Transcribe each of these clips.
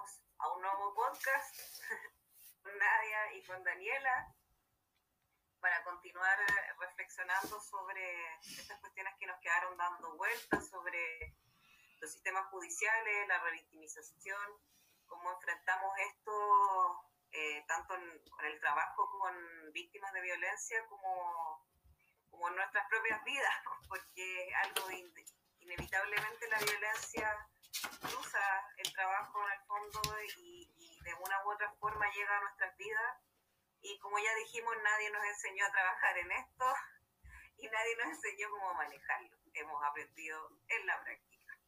volvemos a un nuevo podcast con Nadia y con Daniela para continuar reflexionando sobre estas cuestiones que nos quedaron dando vueltas, sobre los sistemas judiciales, la revictimización, cómo enfrentamos esto eh, tanto con el trabajo con víctimas de violencia como, como en nuestras propias vidas, porque algo inevitablemente la violencia cruza el trabajo en el fondo y, y, de una u otra forma llega a nuestras vidas. Y como ya dijimos, nadie nos enseñó a trabajar en esto y nadie nos enseñó cómo manejarlo. Hemos aprendido en la práctica.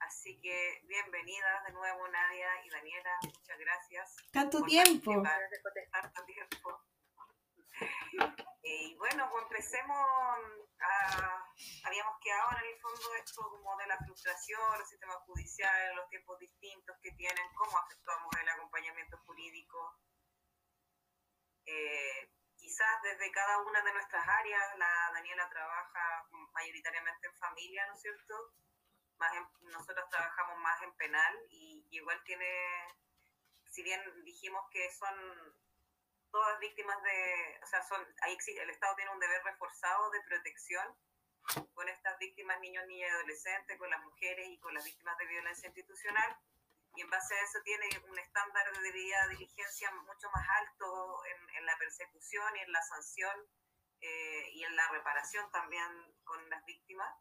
Así que bienvenidas de nuevo Nadia y Daniela, muchas gracias. Tanto tiempo. Tanto tiempo. Y bueno, pues empecemos a, en el fondo esto como de la frustración, los sistemas judiciales, los tiempos distintos que tienen, cómo afectamos el acompañamiento jurídico. Eh, quizás desde cada una de nuestras áreas, la Daniela trabaja mayoritariamente en familia, ¿no es cierto? Más nosotros trabajamos más en penal y igual tiene, si bien dijimos que son todas víctimas de, o sea, son, ahí existe, el Estado tiene un deber reforzado de protección con estas víctimas, niños, niñas y adolescentes, con las mujeres y con las víctimas de violencia institucional. Y en base a eso tiene un estándar de debida diligencia mucho más alto en, en la persecución y en la sanción eh, y en la reparación también con las víctimas.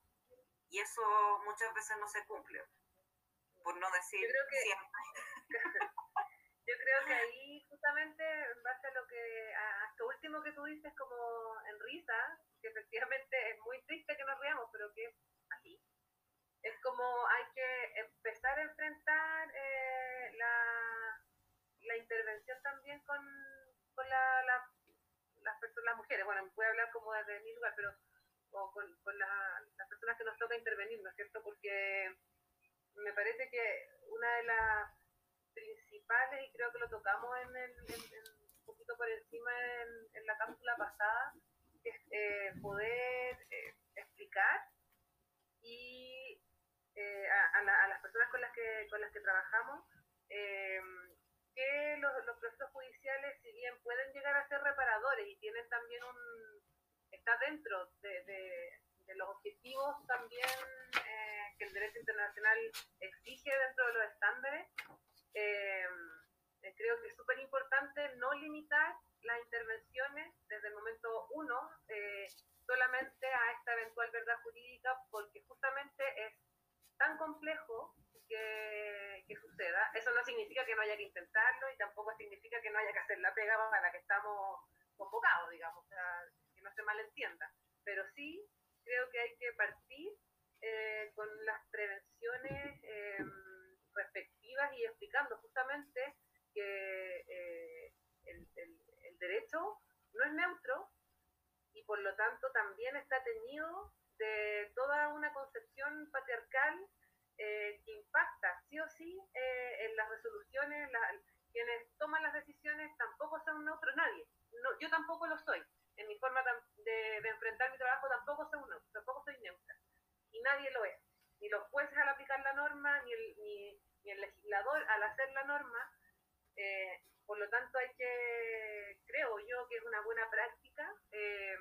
Y eso muchas veces no se cumple, por no decir Yo creo que, siempre. Yo creo que ahí justamente en base a lo que, a esto último que tú dices como en risa, que efectivamente es muy triste que nos riamos, pero que así. Es como hay que empezar a enfrentar eh, la, la, intervención también con, con la, las personas, las mujeres. Bueno, voy a hablar como desde mi lugar, pero o con, con las personas que nos toca intervenir, ¿no es cierto? Porque me parece que una de las principales, y creo que lo tocamos en, el, un poquito por encima en, la cápsula pasada, es eh, poder eh, explicar y eh, a, las personas con las que, con las que trabajamos que los, los, procesos judiciales, si bien pueden llegar a ser reparadores y tienen también un, está dentro de, de los objetivos también que el derecho internacional exige dentro de los estándares, eh, creo que es súper importante no limitar las intervenciones desde el momento uno eh, solamente a esta eventual verdad jurídica porque justamente es tan complejo que, que, suceda. Eso no significa que no haya que intentarlo y tampoco significa que no haya que hacer la pega para la que estamos convocados, digamos, que no se malentienda. Pero sí creo que hay que partir eh, con las prevenciones respectivas y explicando justamente que eh, el, el, derecho no es neutro y por lo tanto también está teñido de toda una concepción patriarcal eh, que impacta sí o sí eh, en las resoluciones, quienes toman las decisiones tampoco son neutros nadie, no, yo tampoco lo soy, en mi forma de, de, enfrentar mi trabajo tampoco soy, tampoco soy neutra. Y nadie lo es, ni los jueces al aplicar la norma, ni el, ni, ni el legislador al hacer la eh, por lo tanto hay que, creo yo que es una buena práctica, eh,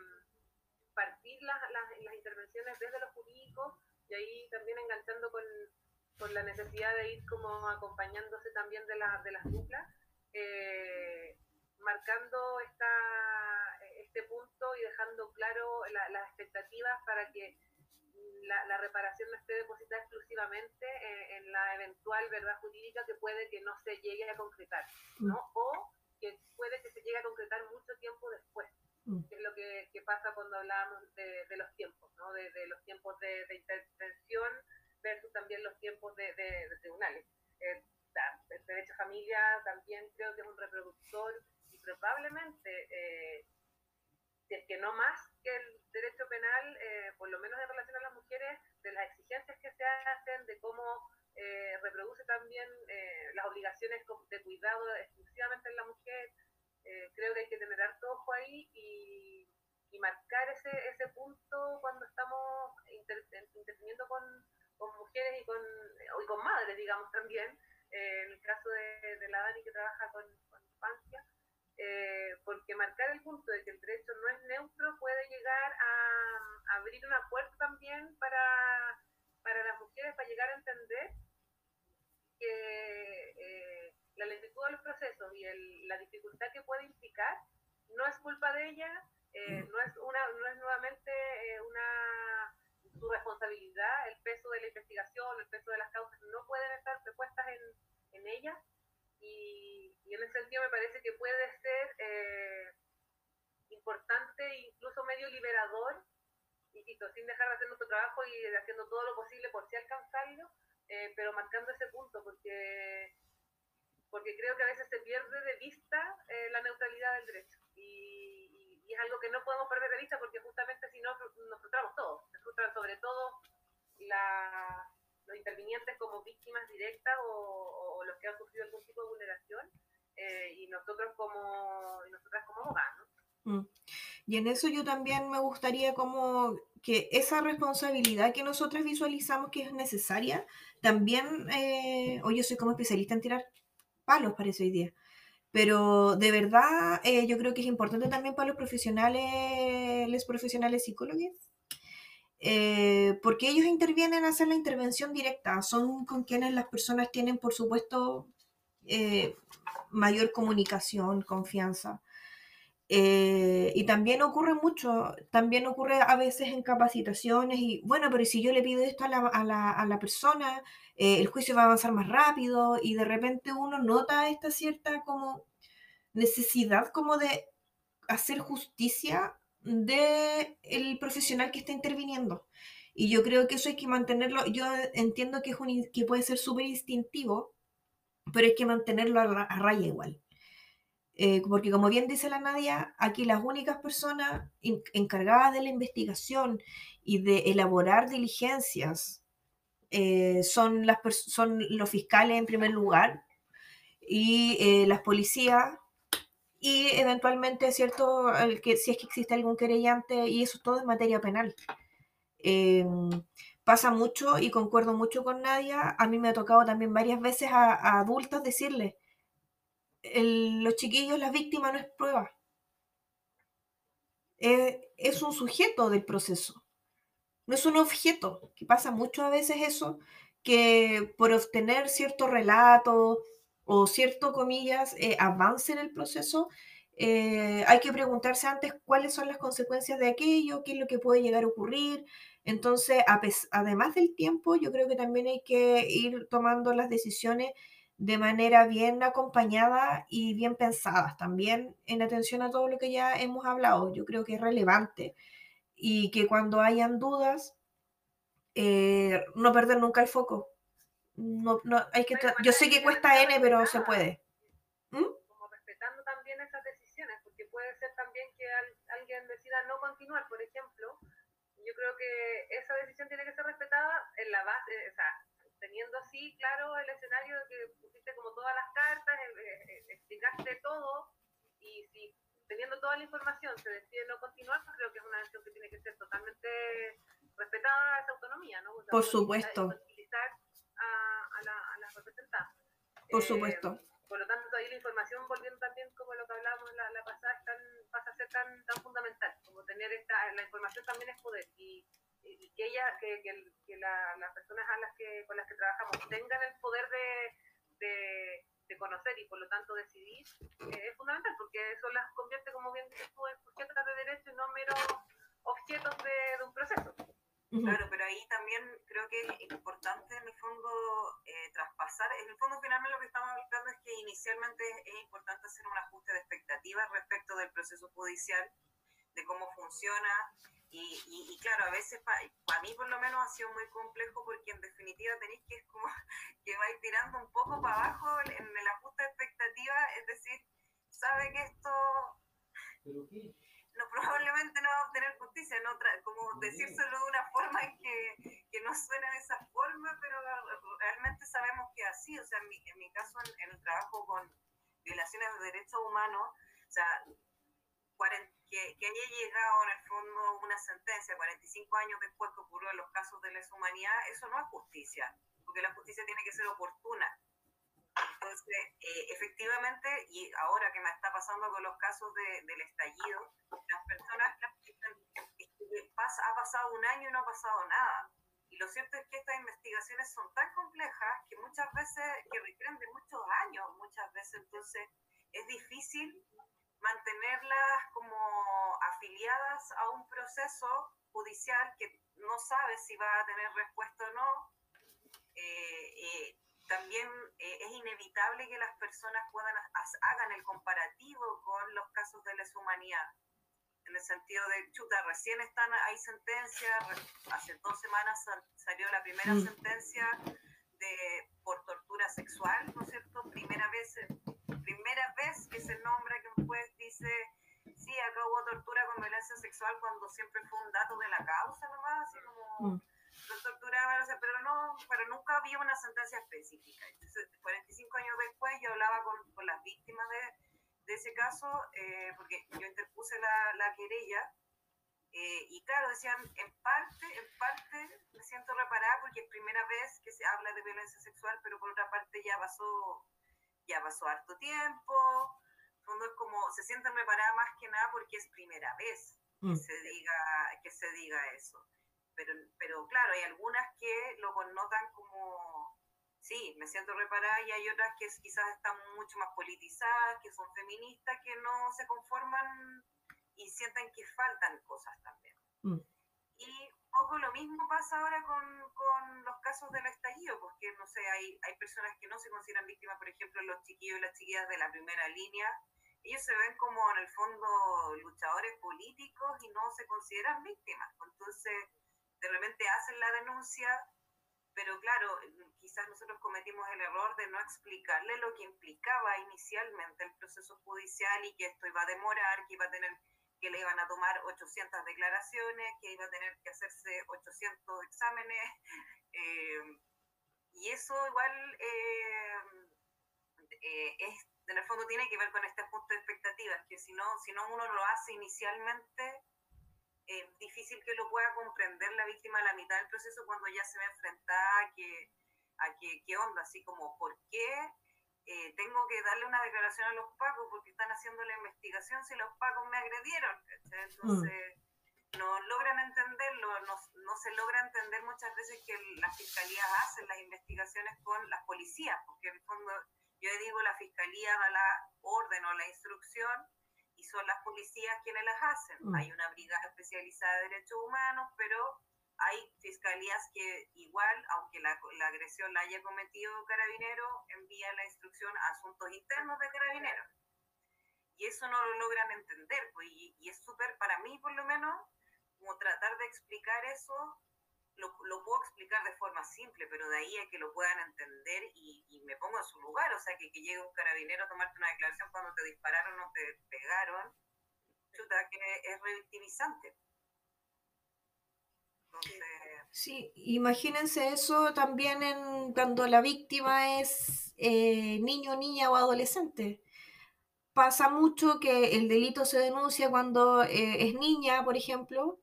partir las, las, intervenciones desde los jurídicos y ahí también enganchando con, con, la necesidad de ir como acompañándose también de, la, de las duplas, eh, marcando esta, este punto y dejando claro la, las expectativas para que la, reparación no esté depositada exclusivamente en, la eventual verdad jurídica que puede que no se llegue a concretar, ¿no? Mm. O que puede que se llegue a concretar mucho tiempo después, mm. que es lo que, que, pasa cuando hablamos de, de, los tiempos, ¿no? De, de los tiempos de, intervención versus también los tiempos de, tribunales. Eh, el derecho a familia también creo que es un reproductor y probablemente, eh, si es que no más que el derecho penal, eh, por lo menos en relación de las exigencias que se hacen, de cómo eh, reproduce también eh, las obligaciones de cuidado exclusivamente en la mujer. creo que hay que tener harto ojo ahí y, y marcar ese, ese punto cuando estamos inter, interviniendo con, con, mujeres y con, y con madres, digamos, también, eh, en el caso de, la Dani que trabaja con, eh, porque marcar el punto de que el derecho no es neutro puede llegar a, abrir una puerta también para, para, las mujeres, para llegar a entender que eh, la lentitud de los procesos y el, la dificultad que puede implicar no es culpa de ella, eh, no, es una, no es nuevamente una su responsabilidad, el peso de la investigación, el peso de las causas no pueden estar repuestas en, en ella y, en ese sentido me parece que puede ser eh, importante incluso medio liberador, y sin dejar de hacer nuestro trabajo y haciendo todo lo posible por si alcanzarlo, eh, pero marcando ese punto, porque, porque creo que a veces se pierde de vista eh, la neutralidad del derecho. Y, y, es algo que no podemos perder de vista porque justamente si no nos frustramos todos, se frustran sobre todo los intervinientes como víctimas directas o, los que han sufrido algún tipo de vulneración eh, y nosotros como nosotras como abogados. Mm. Y en eso yo también me gustaría como que esa responsabilidad que nosotras visualizamos que es necesaria, también, eh, hoy yo soy como especialista en tirar palos para ese hoy día, pero de verdad eh, yo creo que es importante también para los profesionales, los profesionales psicólogos, eh, porque ellos intervienen a hacer la intervención directa, son con quienes las personas tienen, por supuesto, eh, mayor comunicación, confianza. Eh, y también ocurre mucho, también ocurre a veces en capacitaciones y bueno, pero si yo le pido esto a la, a la, a la persona, el juicio va a avanzar más rápido y de repente uno nota esta cierta como necesidad como de hacer justicia del el profesional que está interviniendo. Y yo creo que eso hay que mantenerlo, yo entiendo que, es un, que puede ser súper instintivo, pero hay que mantenerlo a, raya igual. Eh, porque como bien dice la Nadia, aquí las únicas personas encargadas de la investigación y de elaborar diligencias eh, son, las son los fiscales en primer lugar y eh, las policías y eventualmente, ¿cierto? Que, si es que existe algún querellante, y eso todo es materia penal. Pasa mucho y concuerdo mucho con Nadia. A mí me ha tocado también varias veces a, adultos decirles, los chiquillos, las víctimas no es prueba. es un sujeto del proceso, no es un objeto, que pasa mucho a veces eso, que por obtener cierto relato, o cierto, comillas, eh, avance en el proceso, eh, hay que preguntarse antes cuáles son las consecuencias de aquello, qué es lo que puede llegar a ocurrir. Entonces, además del tiempo, yo creo que también hay que ir tomando las decisiones de manera bien acompañada y bien pensadas, también en atención a todo lo que ya hemos hablado. Yo creo que es relevante y que cuando hayan dudas, eh, no perder nunca el foco, no, no, hay que yo sé que cuesta N, pero se puede. ¿Mm? Como respetando también esas decisiones, porque puede ser también que alguien decida no continuar, por ejemplo. Yo creo que esa decisión tiene que ser respetada en la base, o sea, teniendo así claro el escenario de que pusiste como todas las cartas, eh, eh, eh, explicaste todo, y si teniendo toda la información se decide no continuar, creo que es una decisión que tiene que ser totalmente respetada esa autonomía, ¿no? por supuesto a, la, a las representadas. Por eh, supuesto. Por lo tanto, ahí la información, volviendo también como lo que hablábamos la, la pasada, pasa a ser tan, tan fundamental, como tener esta, la información también es poder. Y, que ella, que, que, la, las personas a las que, con las que trabajamos tengan el poder de, de, conocer y por lo tanto decidir, eh, es fundamental, porque eso las convierte, como bien dices tú, en sujetas de derecho y no meros objetos de un proceso. Claro, pero ahí también creo que es importante en el fondo eh, traspasar, en el fondo finalmente lo que estamos hablando es que inicialmente es, importante hacer un ajuste de expectativas respecto del proceso judicial, de cómo funciona, y, y, claro, a veces para mí por lo menos ha sido muy complejo porque en definitiva tenéis que es como que vais tirando un poco para abajo en el ajuste de expectativas, es decir, sabe que esto... ¿Pero qué? No, probablemente no va a obtener justicia, no como decírselo de una forma que, que, no suena de esa forma, pero realmente sabemos que así, o sea, en mi, en mi caso, en, el trabajo con violaciones de derechos humanos, o sea, que, que, haya llegado en el fondo una sentencia 45 años después que ocurrió en los casos de lesa humanidad, eso no es justicia, porque la justicia tiene que ser oportuna. Entonces, eh, efectivamente, y ahora que me está pasando con los casos del estallido, las personas ha pasado un año y no ha pasado nada. Y lo cierto es que estas investigaciones son tan complejas que muchas veces, que requieren de muchos años, muchas veces, entonces es difícil mantenerlas como afiliadas a un proceso judicial que no sabe si va a tener respuesta o no. Eh, eh, también eh, es inevitable que las personas puedan hagan el comparativo con los casos de lesa humanidad en el sentido de, chuta, recién están, hay sentencia, hace dos semanas salió la primera mm. sentencia de, por tortura sexual, ¿no es cierto? Primera vez, primera vez que se nombra que un juez dice, sí, acá hubo tortura con violencia sexual cuando siempre fue un dato de la causa nomás, así como... Mm. Lo torturaban, pero no, pero nunca había una sentencia específica. Entonces, 45 años después yo hablaba con, con las víctimas de, de ese caso, eh, porque yo interpuse la, la querella, eh, y claro, decían, en parte, en parte me siento reparada porque es primera vez que se habla de violencia sexual, pero por otra parte ya pasó, ya pasó harto tiempo, fondo es como, se sienten reparadas más que nada porque es primera vez que, mm. se, diga, que se diga eso. Pero, pero claro, hay algunas que lo connotan como sí, me siento reparada y hay otras que quizás están mucho más politizadas, que son feministas, que no se conforman y sienten que faltan cosas también. Mm. Y poco lo mismo pasa ahora con, con, los casos del estallido, porque no sé, hay, hay personas que no se consideran víctimas, por ejemplo, los chiquillos y las chiquillas de la primera línea, ellos se ven como en el fondo luchadores políticos y no se consideran víctimas. Entonces, de repente hacen la denuncia, pero claro, quizás nosotros cometimos el error de no explicarle lo que implicaba inicialmente el proceso judicial y que esto iba a demorar, que iba a tener que le iban a tomar 800 declaraciones, que iba a tener que hacerse 800 exámenes. Eh, y eso igual eh, eh, es, en el fondo tiene que ver con este punto de expectativas, que si no, si no uno lo hace inicialmente, es difícil que lo pueda comprender la víctima a la mitad del proceso cuando ya se ve enfrentada a que, a que qué onda, así como, ¿por qué eh, tengo que darle una declaración a los pacos porque están haciendo la investigación si los pacos me agredieron? Entonces, no logran entenderlo, no, no, se logra entender muchas veces que las fiscalías hacen las investigaciones con las policías, porque en el fondo, yo digo, la fiscalía da la orden o la instrucción son las policías quienes las hacen. Mm. Hay una brigada especializada de derechos humanos, pero hay fiscalías que igual, aunque la, la agresión la haya cometido carabinero, envían la instrucción a asuntos internos de carabineros. Y eso no lo logran entender, pues, y, y es súper, para mí por lo menos, como tratar de explicar eso lo, lo, puedo explicar de forma simple, pero de ahí a que lo puedan entender y, me pongo en su lugar, o sea, que, que llegue un carabinero a tomarte una declaración cuando te dispararon o te pegaron, chuta, que es revictimizante. Sí, imagínense eso también en cuando la víctima es eh, niño, niña o adolescente. Pasa mucho que el delito se denuncia cuando eh, es niña, por ejemplo,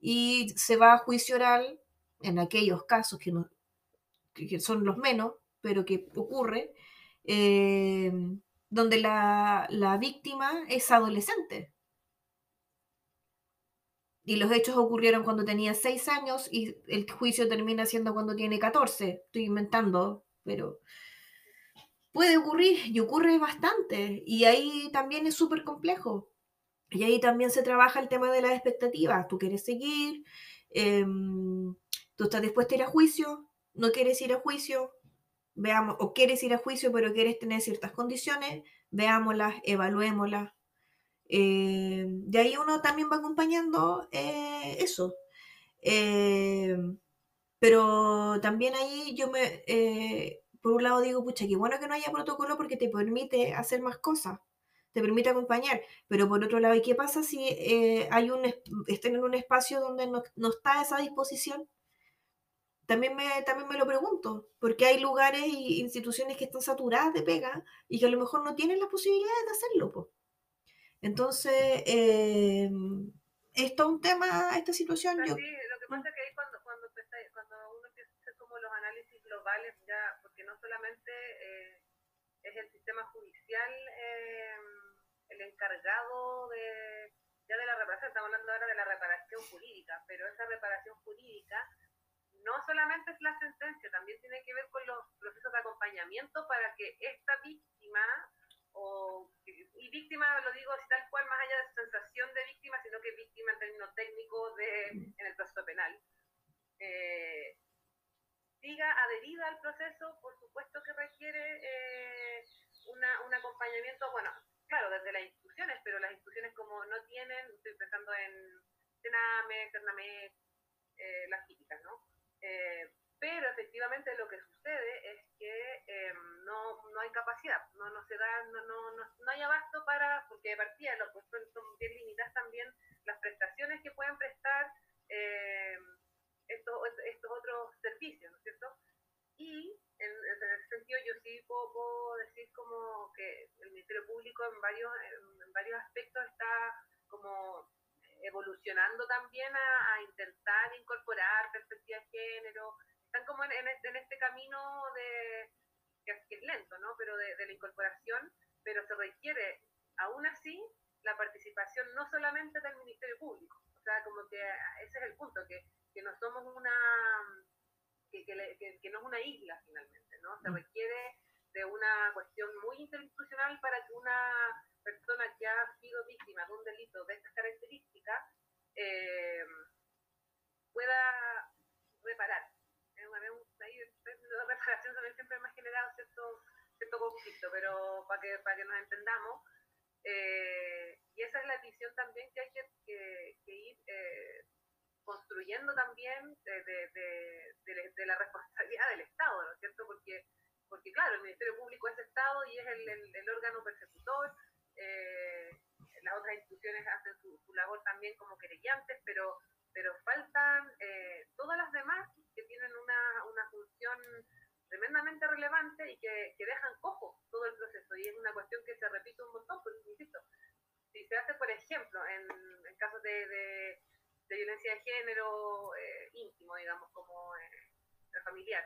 y se va a juicio oral en aquellos casos que, no, son los menos, pero que ocurre, eh, donde la, víctima es adolescente. Y los hechos ocurrieron cuando tenía 6 años y el juicio termina siendo cuando tiene 14. Estoy inventando, pero puede ocurrir y ocurre bastante. Y ahí también es súper complejo. Y ahí también se trabaja el tema de las expectativas. Tú quieres seguir, eh, ¿Tú estás dispuesta a ir a juicio? ¿No quieres ir a juicio? Veamos, o quieres ir a juicio, pero quieres tener ciertas condiciones, veámoslas, evaluémoslas. Eh, de ahí uno también va acompañando eh, eso. Eh, pero también ahí yo me, por un lado digo, pucha, qué bueno que no haya protocolo porque te permite hacer más cosas, te permite acompañar. Pero por otro lado, ¿y qué pasa si hay un, estén en un espacio donde no, está esa disposición? También me, también me lo pregunto, porque hay lugares e instituciones que están saturadas de pega y que a lo mejor no tienen las posibilidades de hacerlo. Entonces, eh, es todo un tema esta situación. yo... Sí, lo que pasa es que ahí cuando, cuando, cuando uno empieza a hacer como los análisis globales, ya, porque no solamente eh, es el sistema judicial eh, el encargado de, ya de la reparación, estamos hablando ahora de la reparación jurídica, pero esa reparación jurídica no solamente es la sentencia, también tiene que ver con los procesos de acompañamiento para que esta víctima, o, y víctima lo digo tal cual, más allá de sensación de víctima, sino que víctima en términos técnicos de, en el proceso penal, eh, siga adherida al proceso, por supuesto que requiere eh, una, un acompañamiento, bueno, claro, desde las instituciones, pero las instituciones como no tienen, estoy pensando en Sename, Cername, eh, las típicas, ¿no? Eh, pero efectivamente lo que sucede es que em, no, no, hay capacidad, no, no se da, no, no, no, hay abasto para, porque de partida lo, pues son, bien limitadas también las prestaciones que pueden prestar em, estos, estos otros servicios, ¿no es cierto? Y en, ese sentido yo sí puedo, decir como que el Ministerio Público en varios, en varios aspectos está como evolucionando también a, intentar incorporar perspectiva de género. Están como en, este, en este, camino de, que es, lento, ¿no? Pero de, la incorporación, pero se requiere aún así la participación no solamente del Ministerio Público. O sea, como que ese es el punto, que, que no somos una, que, que, que, no es una isla finalmente, ¿no? Se mm. requiere de una cuestión muy institucional para que una persona que ha sido víctima de un delito de estas características eh, pueda reparar. Una ahí de reparación también siempre me ha generado cierto, cierto conflicto, pero para que, para que nos entendamos, eh, y esa es la visión también que hay que, que, ir eh, construyendo también de, de, de, la responsabilidad del Estado, ¿no es cierto? Porque, porque claro, el Ministerio Público es Estado y es el, el, el órgano persecutor, eh, las otras instituciones hacen su, labor también como querellantes, pero, pero faltan eh, todas las demás que tienen una, una función tremendamente relevante y que, que, dejan cojo todo el proceso. Y es una cuestión que se repite un montón, porque insisto, si se hace, por ejemplo, en, en casos de, de, violencia de género eh, íntimo, digamos, como familiar,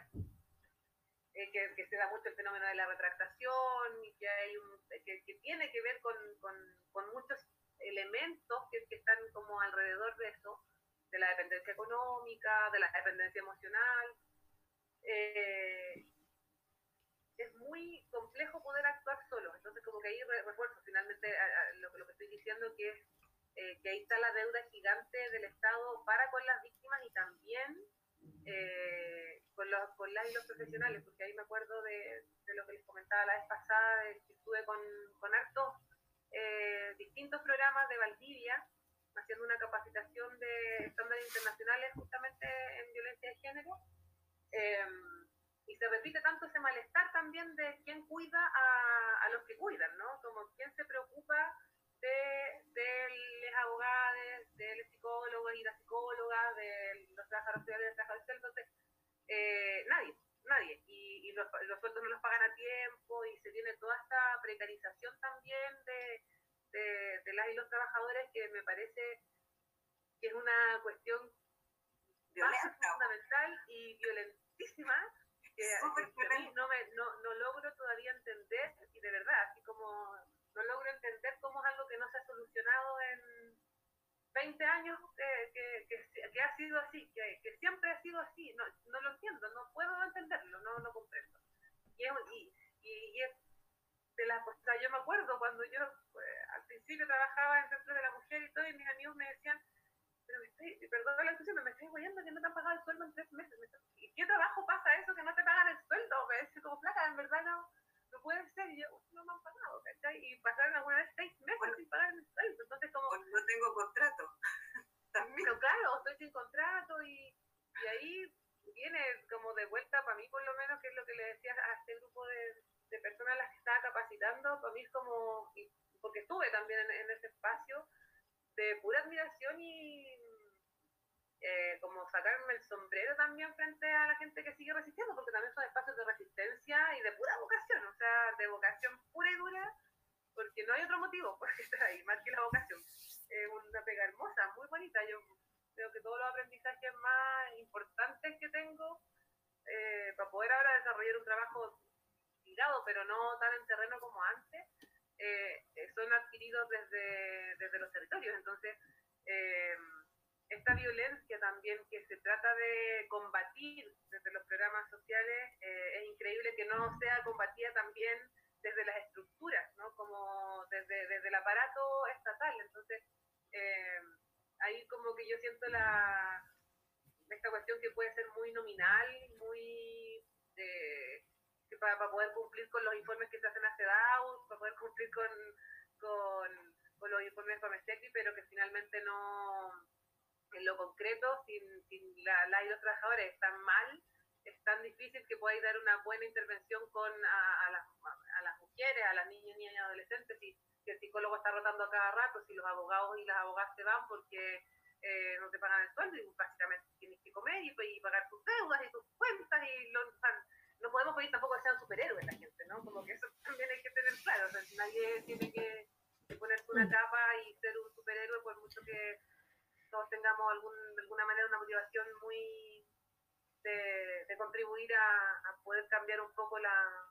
eh, que, se da mucho el fenómeno de la retractación y que, hay que, tiene que ver con, con, muchos elementos que, están como alrededor de eso, de la dependencia económica, de la dependencia emocional. Eh, es muy complejo poder actuar solo, entonces como que ahí refuerzo finalmente lo, lo, que estoy diciendo que eh, que ahí está la deuda gigante del Estado para con las víctimas y también eh, con, los, con las y los profesionales, porque ahí me acuerdo de, de lo que les comentaba la vez pasada, que estuve con, con hartos eh, distintos programas de Valdivia, haciendo una capacitación de estándares internacionales justamente en violencia de género. Em, y se repite tanto ese malestar también de quién cuida a, a los que cuidan, ¿no? Como quién se preocupa de, de los abogados, de los psicólogos y las psicólogas, de los trabajadores y las trabajadoras entonces eh, nadie, nadie. Y, y los, los, sueldos no los pagan a tiempo y se tiene toda esta precarización también de, de, de las y los trabajadores que me parece que es una cuestión fundamental y violentísima que, que no, me, no, no logro todavía entender y de verdad, así como no logro entender cómo es algo que no se ha solucionado en 20 años que, que, que ha sido así, que, que, siempre ha sido así. No, no lo entiendo, no puedo entenderlo, no lo comprendo. Y, y, y, es de la o yo me acuerdo cuando yo pues, al principio trabajaba en Centro de la Mujer y todo, y mis amigos me decían, pero me estoy, perdón la expresión, me estoy guayando que no te han pagado el sueldo en tres meses. ¿Y qué trabajo pasa eso que no te pagan el sueldo? Me dice como placa, en verdad no no puede ser, y yo, no me han pagado, ¿cachai? Y pasaron alguna vez seis meses sin pagar el sueldo, entonces como... no tengo contrato, también. Pero claro, estoy sin contrato y, y ahí viene como de vuelta, para mí por lo menos, que es lo que le decía a este grupo de, de personas a las que estaba capacitando, para mí es como, porque estuve también en, en ese espacio, de pura admiración y eh, como sacarme el sombrero también frente a la gente que sigue resistiendo, porque también son espacios de resistencia y de pura de vocación pura y dura, porque no hay otro motivo por estar ahí, más que la vocación. Es una pega hermosa, muy bonita. Yo creo que todos los aprendizajes más importantes que tengo eh, para poder ahora desarrollar un trabajo investigado, pero no tan en terreno como antes, eh, son adquiridos desde, desde los territorios. Entonces, eh, esta violencia también que se trata de combatir desde los programas sociales, eh, es increíble que no sea combatida también desde las estructuras, ¿no? como desde, desde el aparato estatal. Entonces, eh, ahí como que yo siento la, esta cuestión que puede ser muy nominal, muy eh, para, para, poder cumplir con los informes que se hacen a CEDAW, para poder cumplir con, con, los informes de pero que finalmente no en lo concreto, sin, sin la, la, y los trabajadores están mal, es tan difícil que podáis dar una buena intervención con a, a, las, a las mujeres, a las niñas, niñas y adolescentes, si, si, el psicólogo está rotando a cada rato, si los abogados y las abogadas se van porque eh, no te pagan el sueldo y básicamente tienes que comer y, y pagar tus deudas y tus cuentas y lo, o sea, no podemos pedir tampoco que sean superhéroes la gente, ¿no? Como que eso también hay que tener claro, o sea, nadie tiene que, que ponerse una capa y ser un superhéroe por mucho que todos tengamos algún, de alguna manera una motivación muy de, de contribuir a, a, poder cambiar un poco la,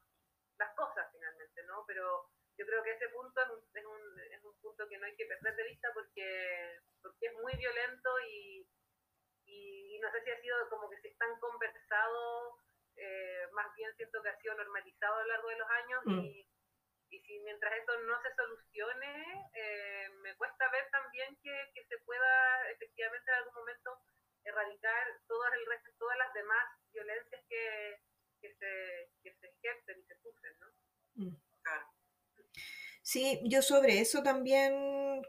las cosas finalmente, ¿no? Pero yo creo que ese punto es un, es un, es un punto que no hay que perder de vista porque, porque es muy violento y, y, y, no sé si ha sido como que se están conversado, eh, más bien siento que ha sido normalizado a lo largo de los años mm. y y si mientras esto no se solucione, eh, me cuesta ver también que, que, se pueda efectivamente en algún momento erradicar todas, el resto, todas las demás violencias que, que, se, que se ejercen y se sufren, ¿no? Mm. Claro. Sí, yo sobre eso también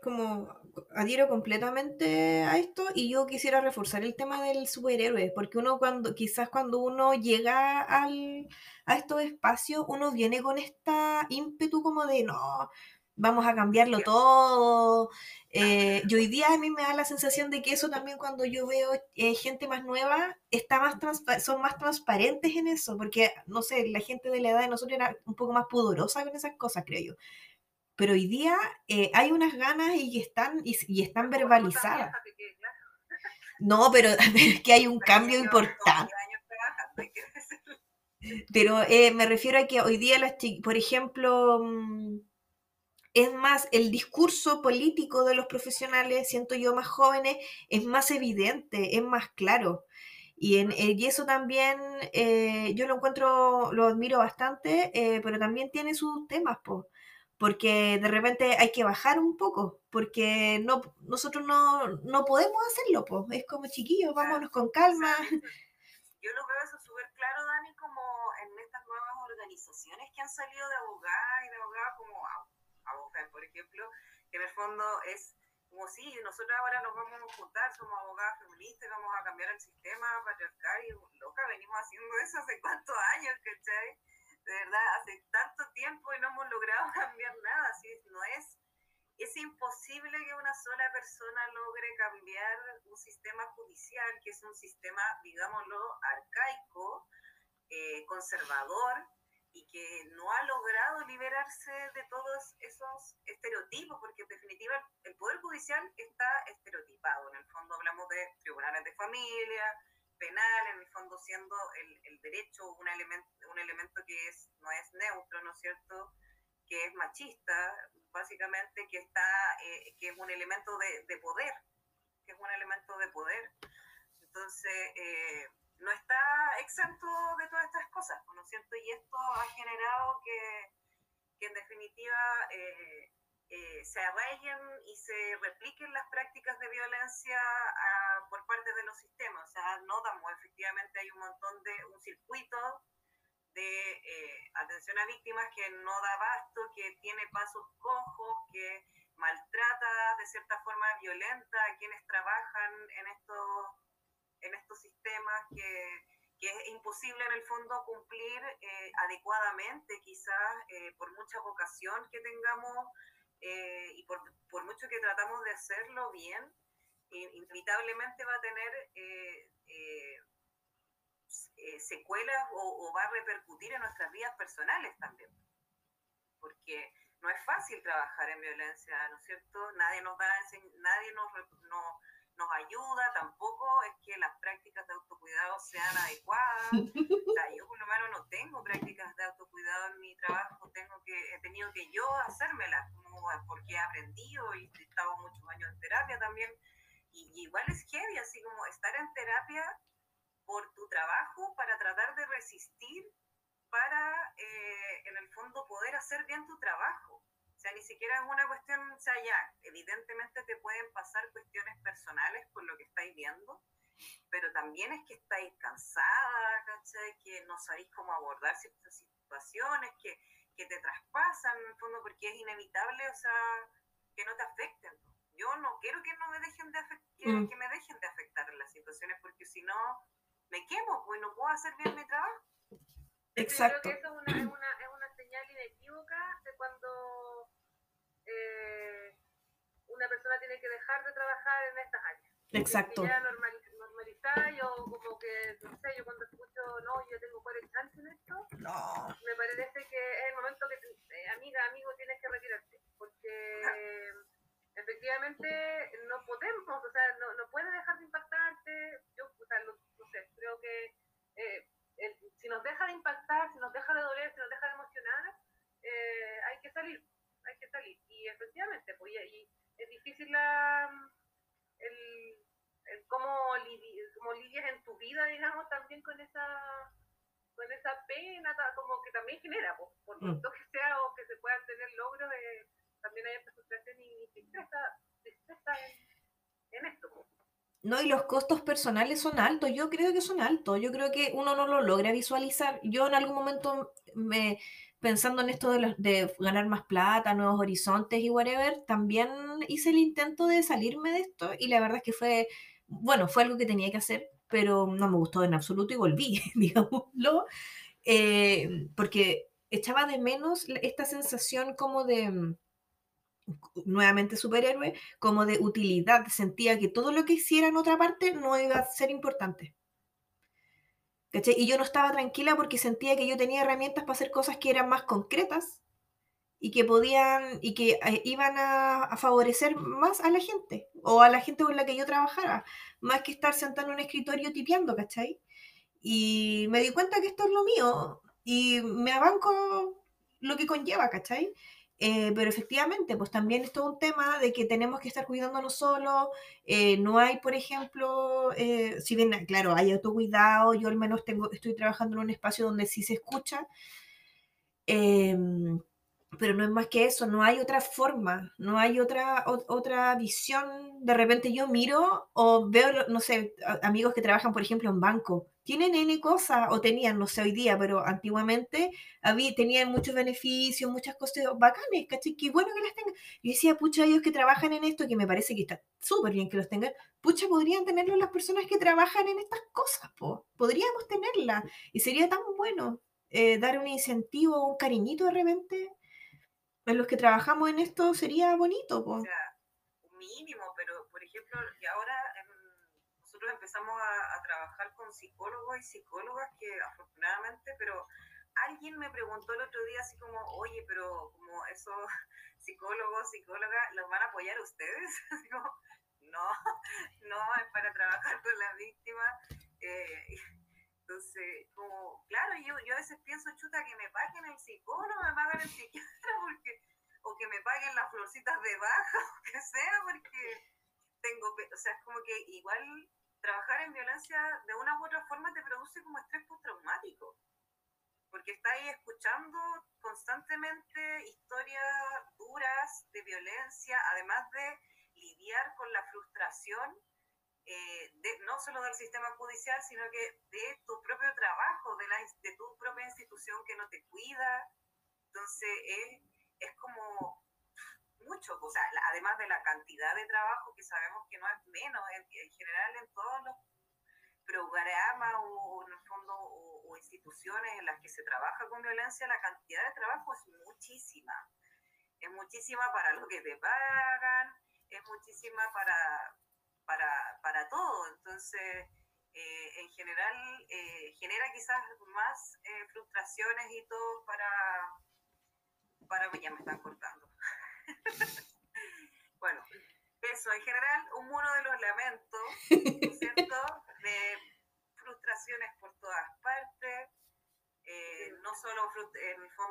como adhiero completamente a esto y yo quisiera reforzar el tema del superhéroe, porque uno cuando, quizás cuando uno llega al, a estos espacios, uno viene con esta ímpetu como de no, vamos a cambiarlo todo. Eh, y hoy día a mí me da la sensación de que eso también cuando yo veo eh, gente más nueva, está más son más transparentes en eso, porque no sé, la gente de la edad de nosotros era un poco más pudorosa con esas cosas, creo yo pero hoy día eh, hay unas ganas y están, y, y están verbalizadas. No, pero es que hay un cambio importante. Pero eh, me refiero a que hoy día, las por ejemplo, mm, es más, el discurso político de los profesionales, siento yo más jóvenes, es más evidente, es más claro. Y, en, eh, y eso también yo lo encuentro, lo admiro bastante, pero también tiene sus temas, pues porque de repente hay que bajar un poco, porque no, nosotros no, no podemos hacerlo, pues. es como chiquillos, vámonos con calma. Yo lo veo eso súper claro, Dani, como en estas nuevas organizaciones que han salido de abogadas y de abogadas como abogadas, por ejemplo, que en el fondo es como si nosotros ahora nos vamos a juntar, somos abogadas feministas, vamos a cambiar el sistema patriarcal y loca, venimos haciendo eso hace cuántos años, ¿cachai? De verdad, hace tanto tiempo y no hemos logrado cambiar nada, así no es, es imposible que una sola persona logre cambiar un sistema judicial, que es un sistema, digámoslo, arcaico, eh, conservador, y que no ha logrado liberarse de todos esos estereotipos, porque en definitiva el Poder Judicial está estereotipado. En el fondo hablamos de tribunales de familia, penal, en el fondo siendo el, el derecho un elemento, un elemento que es, no es neutro, ¿no es cierto?, que es machista, básicamente, que, está, eh, que es un elemento de, de, poder, que es un elemento de poder. Entonces, eh, no está exento de todas estas cosas, ¿no es cierto? Y esto ha generado que, que en definitiva, eh, eh, se arraiguen y se repliquen las prácticas de violencia uh, por parte de los sistemas. O sea, no damos, efectivamente hay un montón de, un circuito de eh, atención a víctimas que no da abasto, que tiene pasos cojos, que maltrata de cierta forma violenta a quienes trabajan en estos, en estos sistemas, que, que es imposible en el fondo cumplir eh, adecuadamente, quizás eh, por mucha vocación que tengamos eh, y por, por, mucho que tratamos de hacerlo bien, inevitablemente va a tener eh, eh, eh, secuelas o, o, va a repercutir en nuestras vidas personales también. Porque no es fácil trabajar en violencia, ¿no es cierto? Nadie nos da, nadie nos, no, nos ayuda, tampoco es que las prácticas de autocuidado sean adecuadas. O sea, yo por lo menos no tengo prácticas de autocuidado en mi trabajo tengo que, he tenido que yo hacérmelas, porque he aprendido y he estado muchos años en terapia también. Y, y igual es heavy, así como estar en terapia por tu trabajo para tratar de resistir para, eh, en el fondo, poder hacer bien tu trabajo. O sea, ni siquiera es una cuestión, o sea, ya, evidentemente te pueden pasar cuestiones personales por lo que estáis viendo, pero también es que estáis cansada, ¿cachai? Que no sabéis cómo abordar ciertas situaciones, que, que te traspasan, en el fondo, porque es inevitable, o sea, que no te afecten. Yo no quiero que no me dejen de que, Mm. que me dejen de afectar las situaciones, porque si no, me quemo, pues no puedo hacer bien mi trabajo. Exacto. Yo creo que eso es una, es una, es una señal inequívoca de cuando eh, una persona tiene que dejar de trabajar en estas áreas. Exacto. Que ya normalizada, yo como que, no sé, yo cuando escucho, no, yo tengo 40 años en esto, No. me parece que es el momento que, eh, amiga, amigo, tienes que retirarte, porque efectivamente no podemos, o sea, no, no puede dejar de impactarte, yo, o sea, no, no sé, creo que eh, el- si nos deja de impactar, si nos deja de doler, si nos deja de emocionar, eh, hay que salir, hay que salir, y efectivamente, pues, y, y es difícil la, el, el cómo, lidi- cómo lidias en tu vida, digamos, también con esa con esa pena, como que también genera, pues, por Mm. mucho que sea o que se puedan tener logros, eh, también hay frustración y tristeza, tristeza en, en esto. No, y los costos personales son altos, yo creo que son altos, yo creo que uno no lo logra visualizar. Yo en algún momento, me, pensando en esto de, los- de ganar más plata, nuevos horizontes y whatever, también hice el intento de salirme de esto y la verdad es que fue, bueno, fue algo que tenía que hacer, pero no me gustó en absoluto y volví, digámoslo, eh, porque echaba de menos esta sensación como de, mm, nuevamente superhéroe, como de utilidad. Sentía que todo lo que hiciera en otra parte no iba a ser importante. ¿Cachai? Y yo no estaba tranquila porque sentía que yo tenía herramientas para hacer cosas que eran más concretas y que podían y que eh, iban a, a favorecer más a la gente o a la gente con la que yo trabajara, más que estar sentado en un escritorio tipeando, ¿cachai? Y me di cuenta que esto es lo mío y me abanco lo que conlleva, ¿cachai? Eh, pero efectivamente, pues también es todo un tema de que tenemos que estar cuidándonos solos. eh, no hay, por ejemplo, eh, si bien, claro, hay autocuidado, yo al menos tengo, estoy trabajando en un espacio donde sí se escucha, em, pero no es más que eso, no hay otra forma, no hay otra, o- otra visión. De repente yo miro o veo, no sé, amigos que trabajan, por ejemplo, en banco, tienen N cosas, o tenían, no sé hoy día, pero antiguamente había, tenían muchos beneficios, muchas cosas bacanes, ¿cachai? Qué bueno que las tengan. Y decía, pucha, ellos que trabajan en esto, que me parece que está súper bien que los tengan, pucha, podrían tenerlo las personas que trabajan en estas cosas, po. Podríamos tenerlas. Y sería tan bueno eh, dar un incentivo, un cariñito de repente. A los que trabajamos en esto sería bonito, po. O sea, mínimo, pero por ejemplo, y ahora nosotros empezamos a, a trabajar con psicólogos y psicólogas que afortunadamente, pero alguien me preguntó el otro día así como, oye, pero como esos psicólogos, psicólogas, ¿los van a apoyar ustedes? Así como, no, no, es para trabajar con las víctimas. Eh, entonces, como, claro, yo, yo a veces pienso, chuta, que me paguen el psicólogo, me paguen el psiquiatra, porque, o que me paguen las florcitas de baja, o que sea, porque tengo, o sea, es como que igual trabajar en violencia de una u otra forma te produce como estrés postraumático, porque estáis escuchando constantemente historias duras de violencia, además de lidiar con la frustración eh, de, no solo del sistema judicial, sino que de tu propio trabajo, de, la, de tu propia institución que no te cuida. Entonces es, es como mucho, o sea, además de la cantidad de trabajo que sabemos que no es menos, en, en general en todos los programas o, o en el fondo o, o instituciones en las que se trabaja con violencia, la cantidad de trabajo es muchísima. Es muchísima para lo que te pagan, es muchísima para, para, para todo. Entonces, eh, en general, eh, genera quizás más eh, frustraciones y todo para, para... Ya me están cortando. bueno, eso, en general, un muro de los lamentos, ¿no es cierto? De frustraciones por todas partes, eh, no solo en el fondo